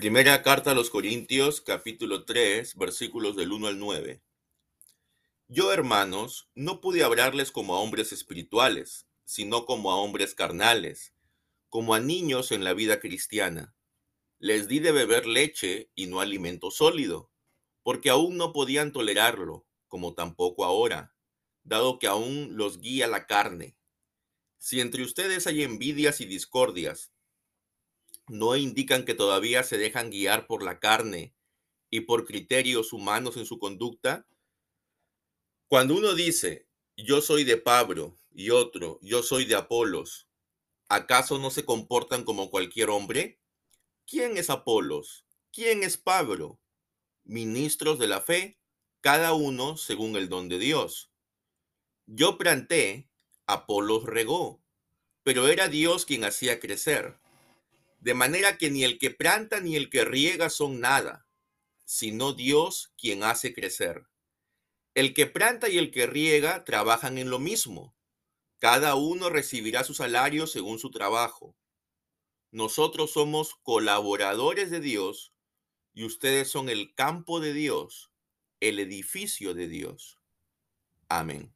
Primera carta a los Corintios, capítulo 3, versículos del 1 al 9. Yo, hermanos, no pude hablarles como a hombres espirituales, sino como a hombres carnales, como a niños en la vida cristiana. Les di de beber leche y no alimento sólido, porque aún no podían tolerarlo, como tampoco ahora, dado que aún los guía la carne. Si entre ustedes hay envidias y discordias, no indican que todavía se dejan guiar por la carne y por criterios humanos en su conducta? Cuando uno dice, yo soy de Pablo y otro, yo soy de Apolos, ¿acaso no se comportan como cualquier hombre? ¿Quién es Apolos? ¿Quién es Pablo? Ministros de la fe, cada uno según el don de Dios. Yo planté, Apolos regó, pero era Dios quien hacía crecer. De manera que ni el que planta ni el que riega son nada, sino Dios quien hace crecer. El que planta y el que riega trabajan en lo mismo. Cada uno recibirá su salario según su trabajo. Nosotros somos colaboradores de Dios y ustedes son el campo de Dios, el edificio de Dios. Amén.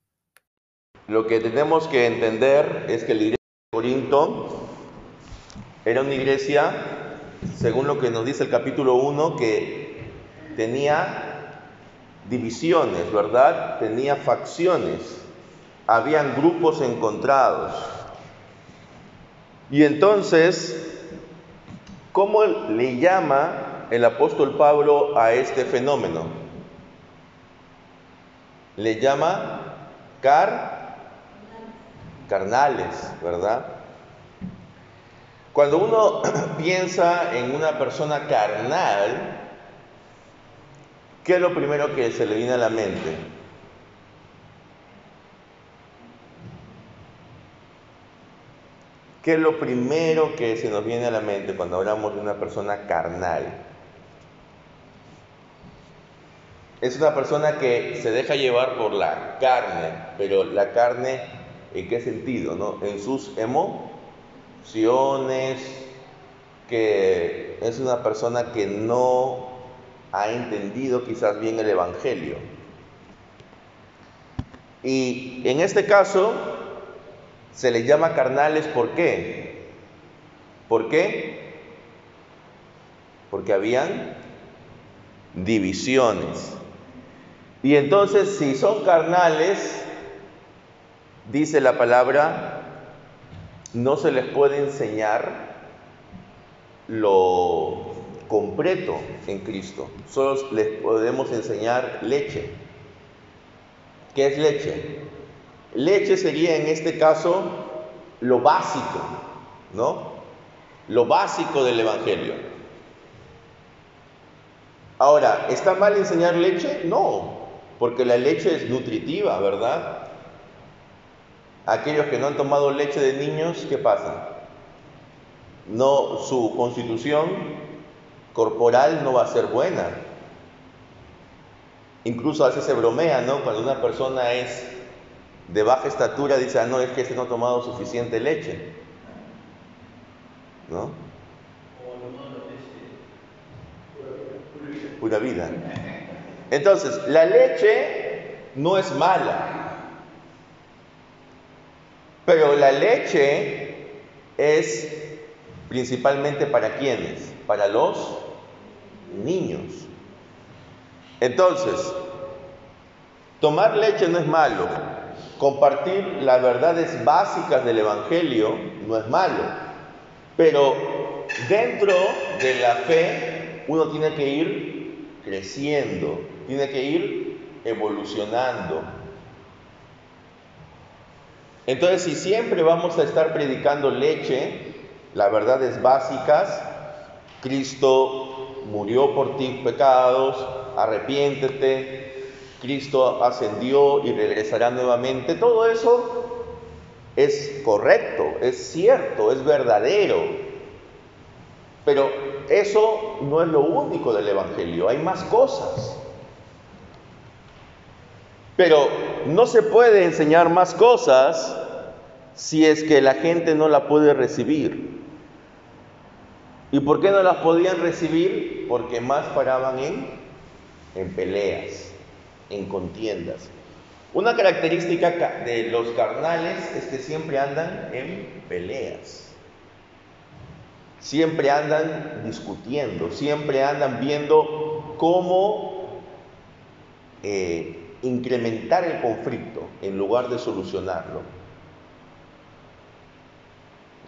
Lo que tenemos que entender es que la iglesia de Corinto era una iglesia, según lo que nos dice el capítulo 1, que tenía divisiones, ¿verdad? Tenía facciones, habían grupos encontrados. Y entonces, ¿cómo le llama el apóstol Pablo a este fenómeno? Le llama car carnales, ¿verdad? Cuando uno piensa en una persona carnal, ¿qué es lo primero que se le viene a la mente? ¿Qué es lo primero que se nos viene a la mente cuando hablamos de una persona carnal? Es una persona que se deja llevar por la carne, pero la carne, ¿en qué sentido? No? En sus emo que es una persona que no ha entendido quizás bien el Evangelio. Y en este caso se les llama carnales, ¿por qué? ¿Por qué? Porque habían divisiones. Y entonces si son carnales, dice la palabra, no se les puede enseñar lo completo en Cristo. Solo les podemos enseñar leche. ¿Qué es leche? Leche sería en este caso lo básico, ¿no? Lo básico del Evangelio. Ahora, ¿está mal enseñar leche? No, porque la leche es nutritiva, ¿verdad? Aquellos que no han tomado leche de niños, ¿qué pasa? No, su constitución corporal no va a ser buena. Incluso a veces se bromea, ¿no? Cuando una persona es de baja estatura, dice, ah, no, es que ese no ha tomado suficiente leche. ¿No? Pura vida. Entonces, la leche no es mala. Pero la leche es principalmente para quienes? Para los niños. Entonces, tomar leche no es malo. Compartir las verdades básicas del Evangelio no es malo. Pero dentro de la fe uno tiene que ir creciendo, tiene que ir evolucionando, entonces, si siempre vamos a estar predicando leche, las verdades básicas, Cristo murió por tus pecados, arrepiéntete, Cristo ascendió y regresará nuevamente, todo eso es correcto, es cierto, es verdadero. Pero eso no es lo único del Evangelio, hay más cosas. Pero no se puede enseñar más cosas si es que la gente no la puede recibir. ¿Y por qué no las podían recibir? Porque más paraban en, en peleas, en contiendas. Una característica de los carnales es que siempre andan en peleas. Siempre andan discutiendo, siempre andan viendo cómo eh, incrementar el conflicto en lugar de solucionarlo.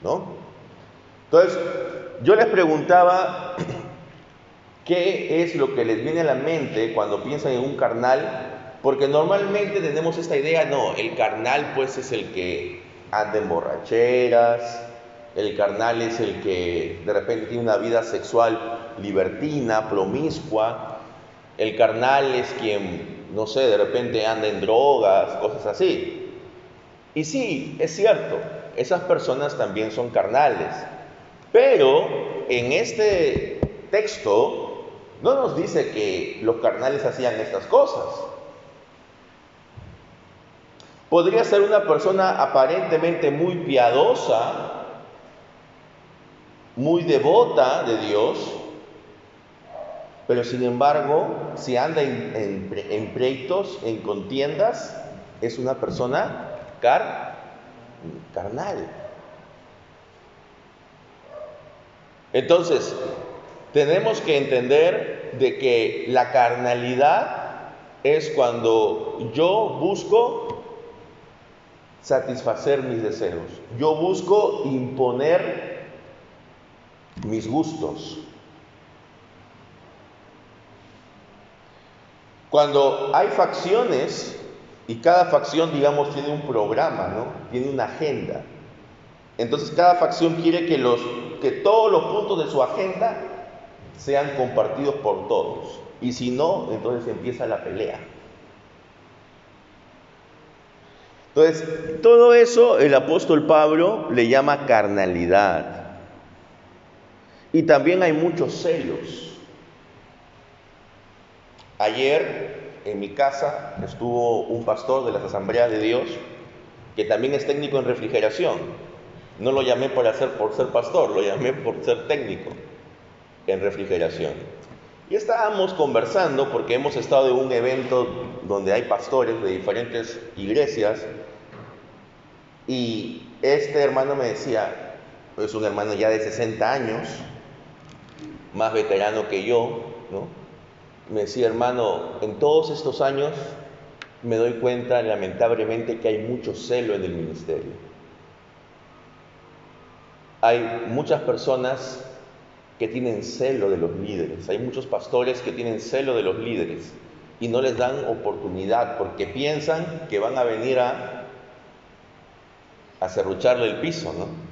¿No? Entonces, yo les preguntaba qué es lo que les viene a la mente cuando piensan en un carnal, porque normalmente tenemos esta idea, no, el carnal pues es el que anda en borracheras, el carnal es el que de repente tiene una vida sexual libertina, promiscua, el carnal es quien no sé, de repente anda en drogas, cosas así. Y sí, es cierto, esas personas también son carnales. Pero en este texto no nos dice que los carnales hacían estas cosas. Podría ser una persona aparentemente muy piadosa, muy devota de Dios, pero sin embargo, si anda en, en, pleitos, en contiendas, es una persona car, carnal. Entonces, tenemos que entender de que la carnalidad es cuando yo busco satisfacer mis deseos. Yo busco imponer mis gustos. Cuando hay facciones, y cada facción, digamos, tiene un programa, ¿no? Tiene una agenda. Entonces cada facción quiere que, los, que todos los puntos de su agenda sean compartidos por todos. Y si no, entonces empieza la pelea. Entonces, todo eso el apóstol Pablo le llama carnalidad. Y también hay muchos celos. Ayer en mi casa estuvo un pastor de las asambleas de Dios que también es técnico en refrigeración. No lo llamé por, por ser pastor, lo llamé por ser técnico en refrigeración. Y estábamos conversando porque hemos estado en un evento donde hay pastores de diferentes iglesias y este hermano me decía, es un hermano ya de 60 años, más veterano que yo, ¿no? Me decía, hermano, en todos estos años me doy cuenta lamentablemente que hay mucho celo en el ministerio. Hay muchas personas que tienen celo de los líderes, hay muchos pastores que tienen celo de los líderes y no les dan oportunidad porque piensan que van a venir a, a cerrucharle el piso, ¿no?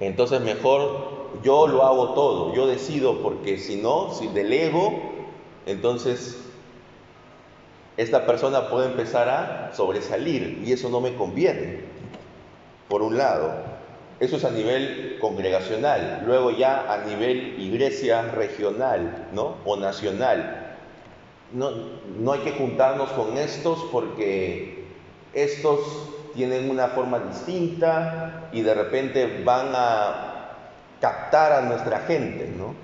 Entonces mejor yo lo hago todo, yo decido, porque si no, si delego, entonces esta persona puede empezar a sobresalir y eso no me conviene, por un lado. Eso es a nivel congregacional, luego ya a nivel iglesia regional ¿no? o nacional. No, no hay que juntarnos con estos porque estos tienen una forma distinta y de repente van a captar a nuestra gente, ¿no?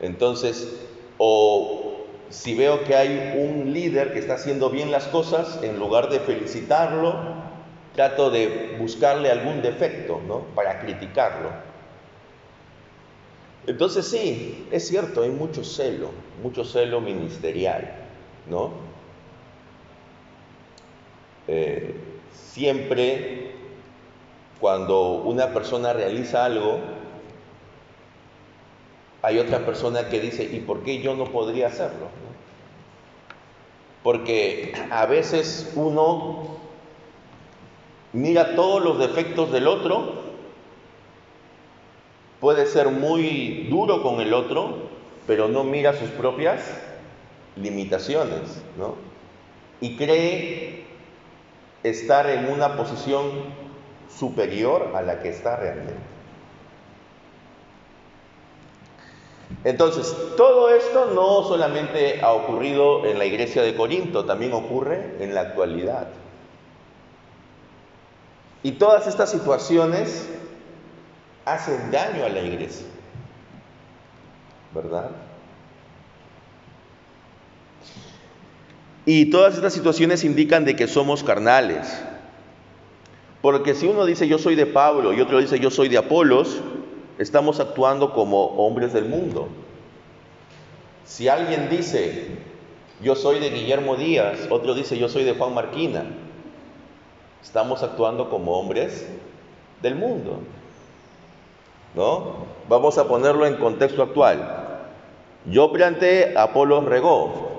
Entonces, o si veo que hay un líder que está haciendo bien las cosas, en lugar de felicitarlo, trato de buscarle algún defecto, ¿no? Para criticarlo. Entonces sí, es cierto, hay mucho celo, mucho celo ministerial, ¿no? Eh, siempre cuando una persona realiza algo, hay otra persona que dice, ¿y por qué yo no podría hacerlo? Porque a veces uno mira todos los defectos del otro, puede ser muy duro con el otro, pero no mira sus propias limitaciones, ¿no? Y cree estar en una posición superior a la que está realmente. Entonces, todo esto no solamente ha ocurrido en la iglesia de Corinto, también ocurre en la actualidad. Y todas estas situaciones hacen daño a la iglesia. ¿Verdad? Y todas estas situaciones indican de que somos carnales. Porque si uno dice yo soy de Pablo y otro dice yo soy de Apolos, estamos actuando como hombres del mundo. Si alguien dice yo soy de Guillermo Díaz, otro dice yo soy de Juan Marquina, estamos actuando como hombres del mundo. ¿No? Vamos a ponerlo en contexto actual. Yo planté, Apolos regó.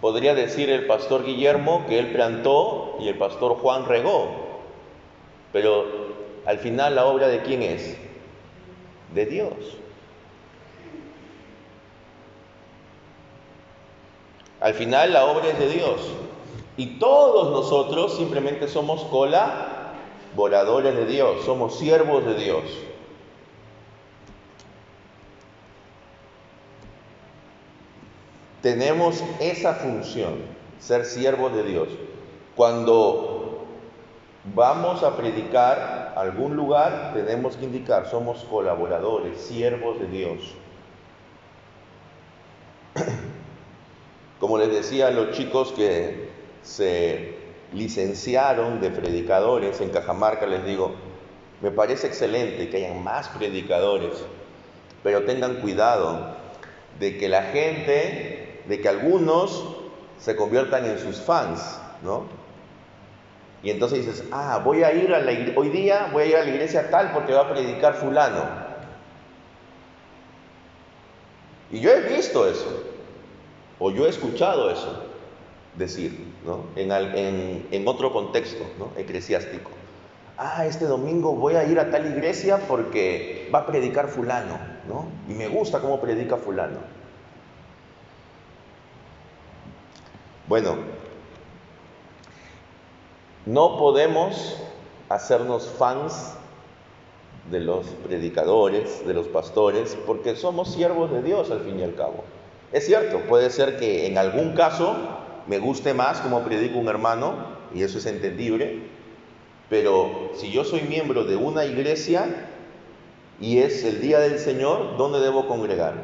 Podría decir el pastor Guillermo que él plantó y el pastor Juan regó. Pero al final la obra de quién es? De Dios. Al final la obra es de Dios. Y todos nosotros simplemente somos colaboradores de Dios, somos siervos de Dios. Tenemos esa función, ser siervos de Dios. Cuando vamos a predicar algún lugar, tenemos que indicar, somos colaboradores, siervos de Dios. Como les decía a los chicos que se licenciaron de predicadores en Cajamarca, les digo, me parece excelente que hayan más predicadores, pero tengan cuidado de que la gente, de que algunos se conviertan en sus fans, ¿no? Y entonces dices, ah, voy a ir a la hoy día voy a ir a la iglesia tal porque va a predicar fulano. Y yo he visto eso, o yo he escuchado eso decir, ¿no? En, en otro contexto, ¿no? Eclesiástico. Ah, este domingo voy a ir a tal iglesia porque va a predicar fulano, ¿no? Y me gusta cómo predica fulano. Bueno, no podemos hacernos fans de los predicadores, de los pastores, porque somos siervos de Dios al fin y al cabo. Es cierto, puede ser que en algún caso me guste más como predica un hermano, y eso es entendible, pero si yo soy miembro de una iglesia y es el día del Señor, ¿dónde debo congregar?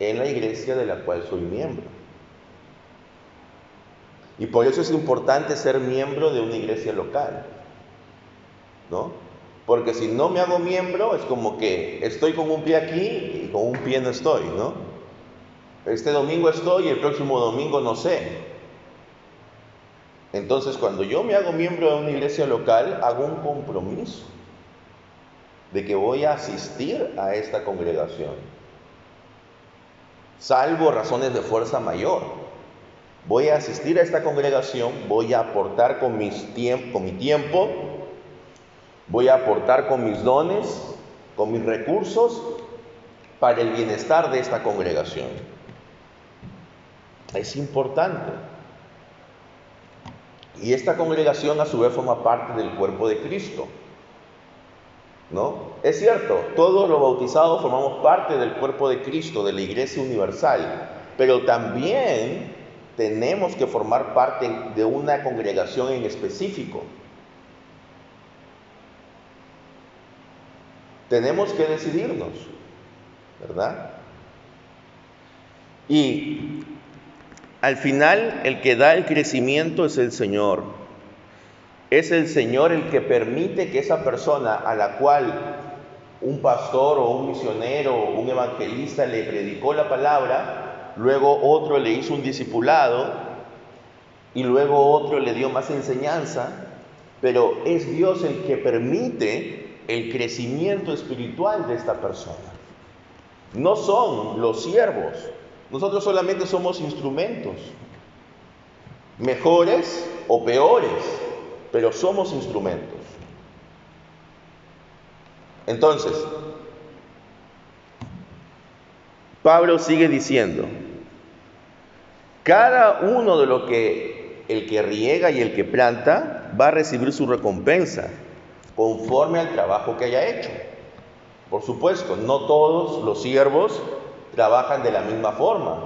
En la iglesia de la cual soy miembro. Y por eso es importante ser miembro de una iglesia local. ¿No? Porque si no me hago miembro, es como que estoy con un pie aquí y con un pie no estoy, ¿no? Este domingo estoy y el próximo domingo no sé. Entonces, cuando yo me hago miembro de una iglesia local, hago un compromiso de que voy a asistir a esta congregación, salvo razones de fuerza mayor. Voy a asistir a esta congregación, voy a aportar con, mis con mi tiempo, voy a aportar con mis dones, con mis recursos para el bienestar de esta congregación. Es importante. Y esta congregación a su vez forma parte del cuerpo de Cristo. ¿No? Es cierto, todos los bautizados formamos parte del cuerpo de Cristo, de la iglesia universal, pero también tenemos que formar parte de una congregación en específico. Tenemos que decidirnos, ¿verdad? Y al final el que da el crecimiento es el Señor. Es el Señor el que permite que esa persona a la cual un pastor o un misionero o un evangelista le predicó la palabra, luego otro le hizo un discipulado y luego otro le dio más enseñanza, pero es Dios el que permite el crecimiento espiritual de esta persona. No son los siervos, nosotros solamente somos instrumentos, mejores o peores, pero somos instrumentos. Entonces, Pablo sigue diciendo, cada uno de lo que el que riega y el que planta va a recibir su recompensa conforme al trabajo que haya hecho. Por supuesto, no todos los siervos trabajan de la misma forma,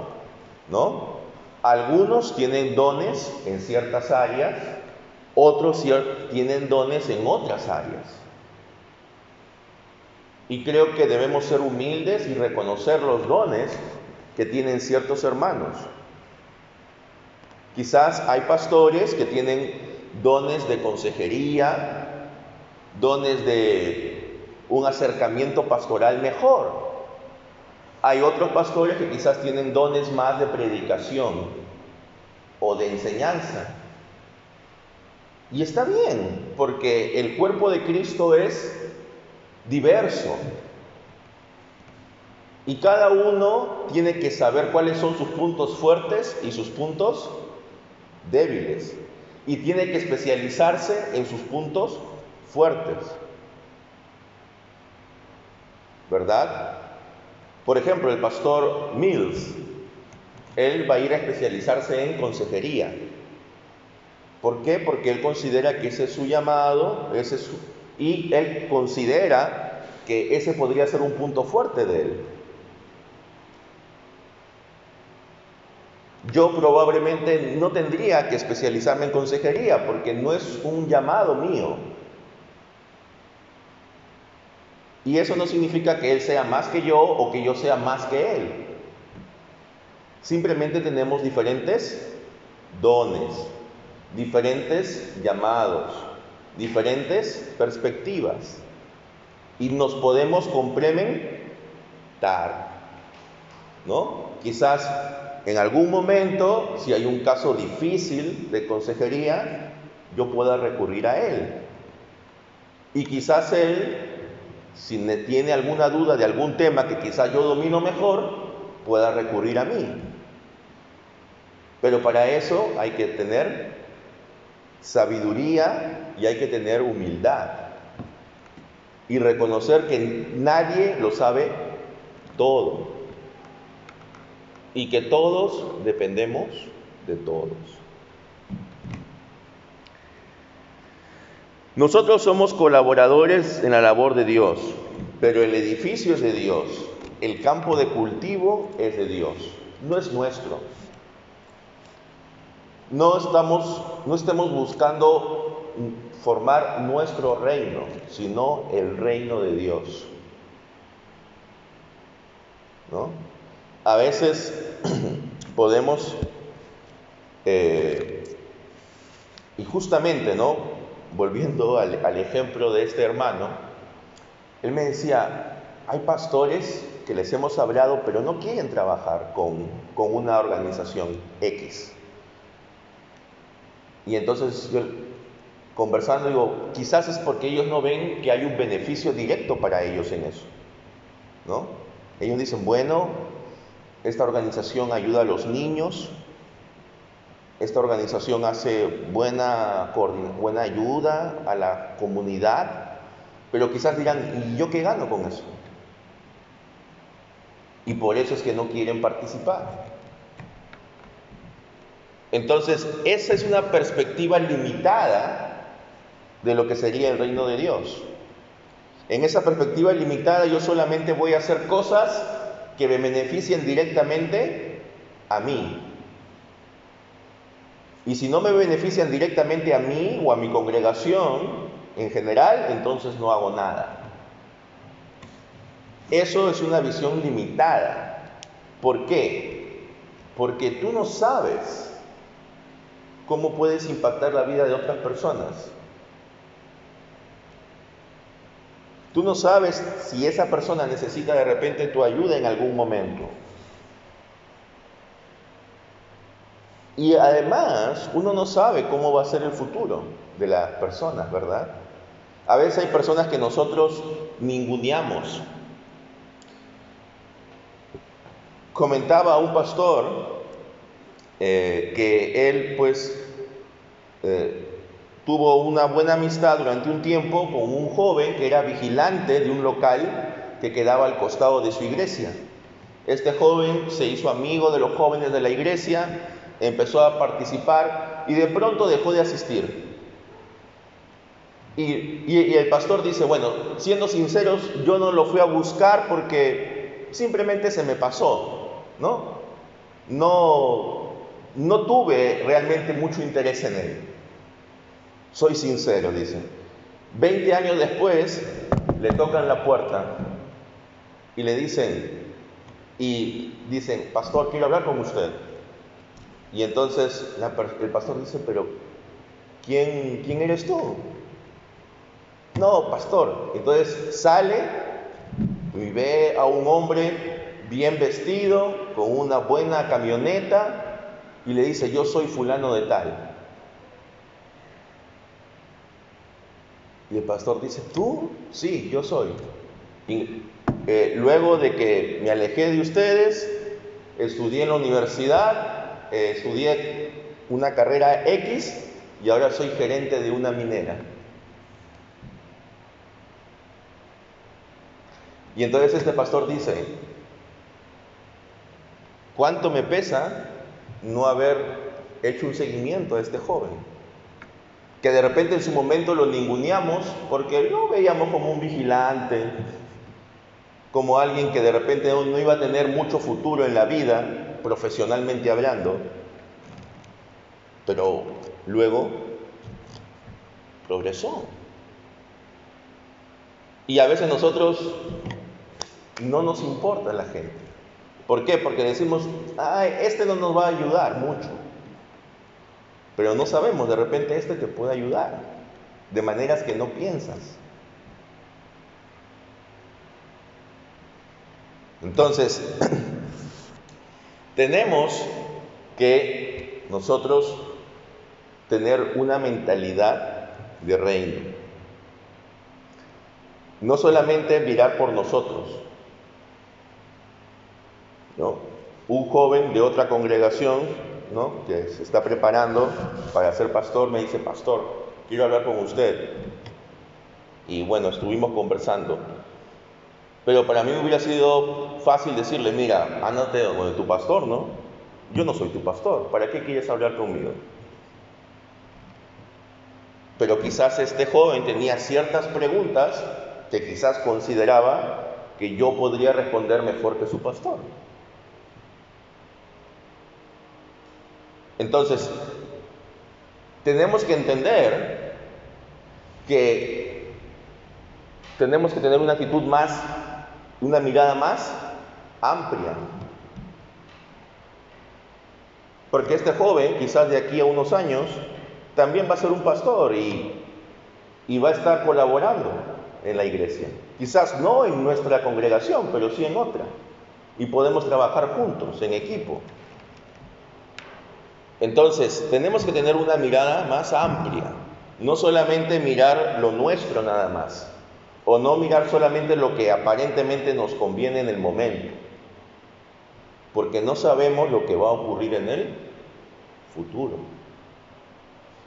¿no? Algunos tienen dones en ciertas áreas, otros tienen dones en otras áreas. Y creo que debemos ser humildes y reconocer los dones que tienen ciertos hermanos. Quizás hay pastores que tienen dones de consejería, dones de un acercamiento pastoral mejor. Hay otros pastores que quizás tienen dones más de predicación o de enseñanza. Y está bien, porque el cuerpo de Cristo es diverso. Y cada uno tiene que saber cuáles son sus puntos fuertes y sus puntos débiles. Y tiene que especializarse en sus puntos fuertes. ¿Verdad? Por ejemplo, el pastor Mills, él va a ir a especializarse en consejería. ¿Por qué? Porque él considera que ese es su llamado, ese es su, y él considera que ese podría ser un punto fuerte de él. Yo probablemente no tendría que especializarme en consejería porque no es un llamado mío. Y eso no significa que él sea más que yo o que yo sea más que él. Simplemente tenemos diferentes dones, diferentes llamados diferentes perspectivas y nos podemos complementar. ¿No? Quizás en algún momento, si hay un caso difícil de consejería, yo pueda recurrir a él. Y quizás él, si tiene alguna duda de algún tema que quizás yo domino mejor, pueda recurrir a mí. Pero para eso hay que tener sabiduría y hay que tener humildad y reconocer que nadie lo sabe todo y que todos dependemos de todos. Nosotros somos colaboradores en la labor de Dios, pero el edificio es de Dios, el campo de cultivo es de Dios, no es nuestro. No estamos, no estemos buscando formar nuestro reino, sino el reino de Dios. ¿No? A veces podemos, eh, y justamente, ¿no? Volviendo al, ejemplo de este hermano, él me decía, hay pastores que les hemos hablado, pero no quieren trabajar con, con una organización X. Y entonces yo conversando digo, quizás es porque ellos no ven que hay un beneficio directo para ellos en eso. ¿No? Ellos dicen, bueno, esta organización ayuda a los niños, esta organización hace buena, buena ayuda a la comunidad, pero quizás dirán, ¿y yo qué gano con eso? Y por eso es que no quieren participar. Entonces, esa es una perspectiva limitada de lo que sería el reino de Dios. En esa perspectiva limitada yo solamente voy a hacer cosas que me beneficien directamente a mí. Y si no me benefician directamente a mí o a mi congregación en general, entonces no hago nada. Eso es una visión limitada. ¿Por qué? Porque tú no sabes cómo puedes impactar la vida de otras personas. Tú no sabes si esa persona necesita de repente tu ayuda en algún momento. Y además, uno no sabe cómo va a ser el futuro de las personas, ¿verdad? A veces hay personas que nosotros ninguneamos. Comentaba un pastor eh, que él pues eh, tuvo una buena amistad durante un tiempo con un joven que era vigilante de un local que quedaba al costado de su iglesia. Este joven se hizo amigo de los jóvenes de la iglesia, empezó a participar y de pronto dejó de asistir. Y, el pastor dice, bueno, siendo sinceros, yo no lo fui a buscar porque simplemente se me pasó, ¿no? No, no tuve realmente mucho interés en él. Soy sincero, dice. Veinte años después le tocan la puerta y le dicen, y dicen, pastor, quiero hablar con usted. Y entonces el pastor dice, pero ¿quién, ¿quién eres tú? No, pastor. Entonces sale y ve a un hombre bien vestido, con una buena camioneta, y le dice, yo soy fulano de tal. Y el pastor dice, ¿tú? Sí, yo soy. Eh, luego de que me alejé de ustedes, estudié en la universidad, eh, estudié una carrera X y ahora soy gerente de una minera. Y entonces este pastor dice, ¿cuánto me pesa no haber hecho un seguimiento a este joven? Que de repente en su momento lo ninguneamos porque lo veíamos como un vigilante, como alguien que de repente no iba a tener mucho futuro en la vida, profesionalmente hablando, pero luego progresó. Y a veces nosotros no nos importa la gente. ¿Por qué? Porque decimos, ay, este no nos va a ayudar mucho. Pero no sabemos, de repente este te puede ayudar de maneras que no piensas. Entonces, tenemos que nosotros tener una mentalidad de reino. No solamente mirar por nosotros, un joven de otra congregación, ¿no? que se está preparando para ser pastor, me dice, pastor, quiero hablar con usted. Y bueno, estuvimos conversando. Pero para mí hubiera sido fácil decirle, mira, ándate de tu pastor, ¿no? Yo no soy tu pastor, ¿para qué quieres hablar conmigo? Pero quizás este joven tenía ciertas preguntas que quizás consideraba que yo podría responder mejor que su pastor. Entonces, tenemos que entender que tenemos que tener una actitud más, una mirada más amplia. Porque este joven, quizás de aquí a unos años, también va a ser un pastor y, y va a estar colaborando en la iglesia. Quizás no en nuestra congregación, pero sí en otra. Y podemos trabajar juntos, en equipo. Entonces, tenemos que tener una mirada más amplia, no solamente mirar lo nuestro nada más, o no mirar solamente lo que aparentemente nos conviene en el momento, porque no sabemos lo que va a ocurrir en el futuro.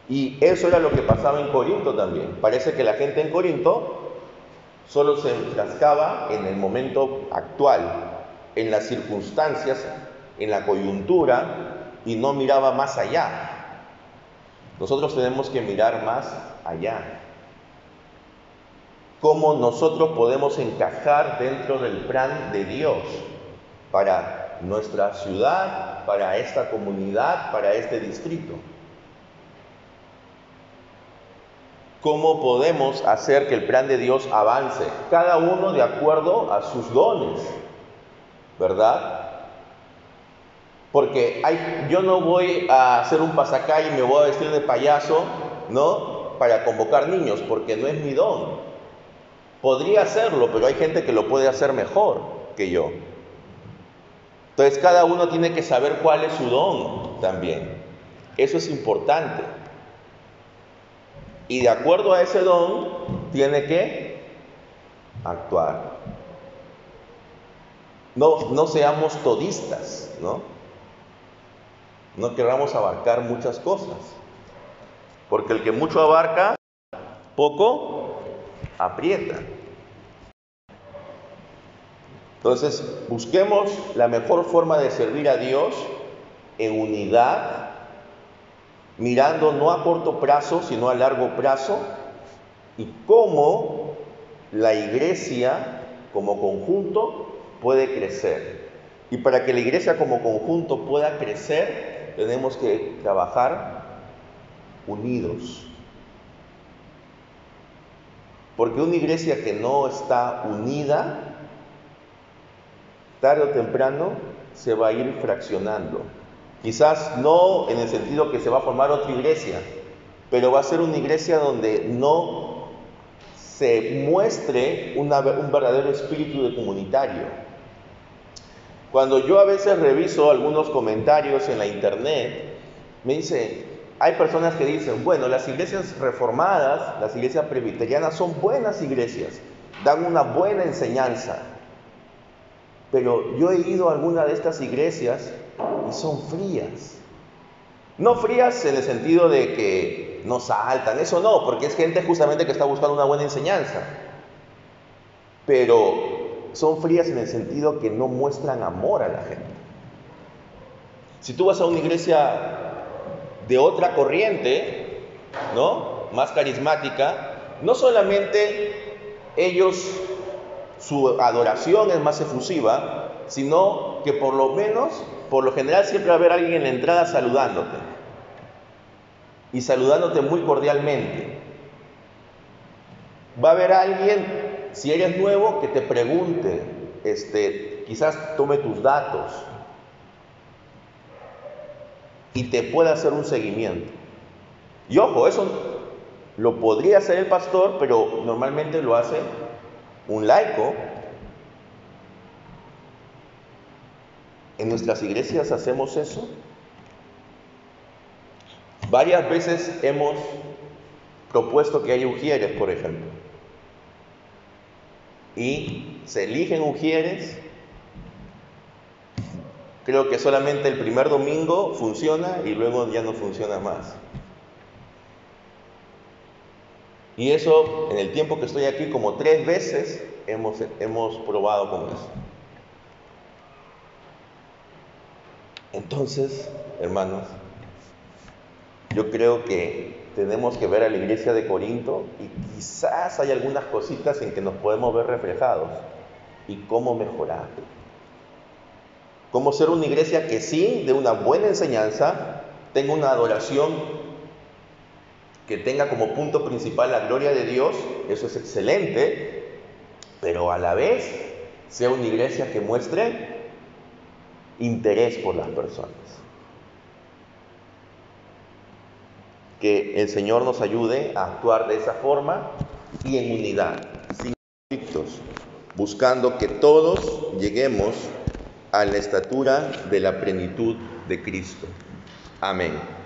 Y eso era lo que pasaba en Corinto también. Parece que la gente en Corinto solo se enfrascaba en el momento actual, en las circunstancias, en la coyuntura, y no miraba más allá. Nosotros tenemos que mirar más allá. Cómo nosotros podemos encajar dentro del plan de Dios para nuestra ciudad, para esta comunidad, para este distrito. ¿Cómo podemos hacer que el plan de Dios avance? Cada uno de acuerdo a sus dones, ¿verdad? Porque yo no voy a hacer un pasacalle y me voy a vestir de payaso, ¿no? Para convocar niños, porque no es mi don. Podría hacerlo, pero hay gente que lo puede hacer mejor que yo. Entonces cada uno tiene que saber cuál es su don también. Eso es importante. Y de acuerdo a ese don, tiene que actuar. No, no seamos todistas, ¿no? No queramos abarcar muchas cosas. Porque el que mucho abarca, poco aprieta. Entonces, busquemos la mejor forma de servir a Dios en unidad, mirando no a corto plazo, sino a largo plazo, y cómo la iglesia como conjunto puede crecer. Y para que la iglesia como conjunto pueda crecer, tenemos que trabajar unidos. Porque una iglesia que no está unida tarde o temprano se va a ir fraccionando. Quizás no en el sentido que se va a formar otra iglesia, pero va a ser una iglesia donde no se muestre un verdadero espíritu de comunitario. Cuando yo a veces reviso algunos comentarios en la internet, me dice, hay personas que dicen, bueno, las iglesias reformadas, las iglesias presbiterianas son buenas iglesias, dan una buena enseñanza. Pero yo he ido a alguna de estas iglesias y son frías. No frías en el sentido de que no saltan, eso no, porque es gente justamente que está buscando una buena enseñanza. Pero son frías en el sentido que no muestran amor a la gente. Si tú vas a una iglesia de otra corriente, ¿no? Más carismática, no solamente ellos, su adoración es más efusiva, sino que por lo menos, por lo general siempre va a haber alguien en la entrada saludándote. Y saludándote muy cordialmente. Va a haber alguien, si eres nuevo, que te pregunte, este, quizás tome tus datos y te pueda hacer un seguimiento. Y ojo, eso lo podría hacer el pastor, pero normalmente lo hace un laico. En nuestras iglesias hacemos eso. Varias veces hemos propuesto que haya ujieres, por ejemplo. Y se eligen ujieres. Creo que solamente el primer domingo funciona y luego ya no funciona más. Y eso, en el tiempo que estoy aquí, como tres veces hemos, hemos probado con eso. Entonces, hermanos, yo creo que tenemos que ver a la iglesia de Corinto y quizás hay algunas cositas en que nos podemos ver reflejados y cómo mejorar. Cómo ser una iglesia que sí, de una buena enseñanza, tenga una adoración que tenga como punto principal la gloria de Dios, eso es excelente, pero a la vez sea una iglesia que muestre interés por las personas. Que el Señor nos ayude a actuar de esa forma y en unidad, sin conflictos, buscando que todos lleguemos a la estatura de la plenitud de Cristo. Amén.